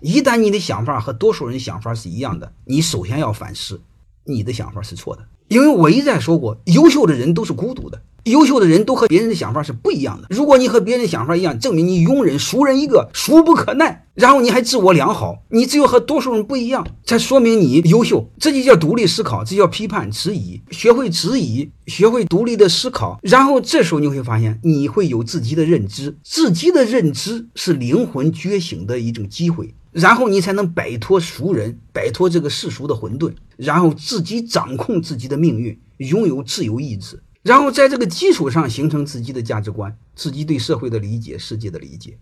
一旦你的想法和多数人想法是一样的，你首先要反思，你的想法是错的。因为我一再说过，优秀的人都是孤独的。优秀的人都和别人的想法是不一样的。如果你和别人想法一样，证明你庸人俗人一个，俗不可耐。然后你还自我良好，你只有和多数人不一样，才说明你优秀。这就叫独立思考，这叫批判质疑。学会质疑，学会独立的思考，然后这时候你会发现，你会有自己的认知。自己的认知是灵魂觉醒的一种机会，然后你才能摆脱俗人，摆脱这个世俗的混沌，然后自己掌控自己的命运，拥有自由意志。然后在这个基础上形成自己的价值观，自己对社会的理解、世界的理解。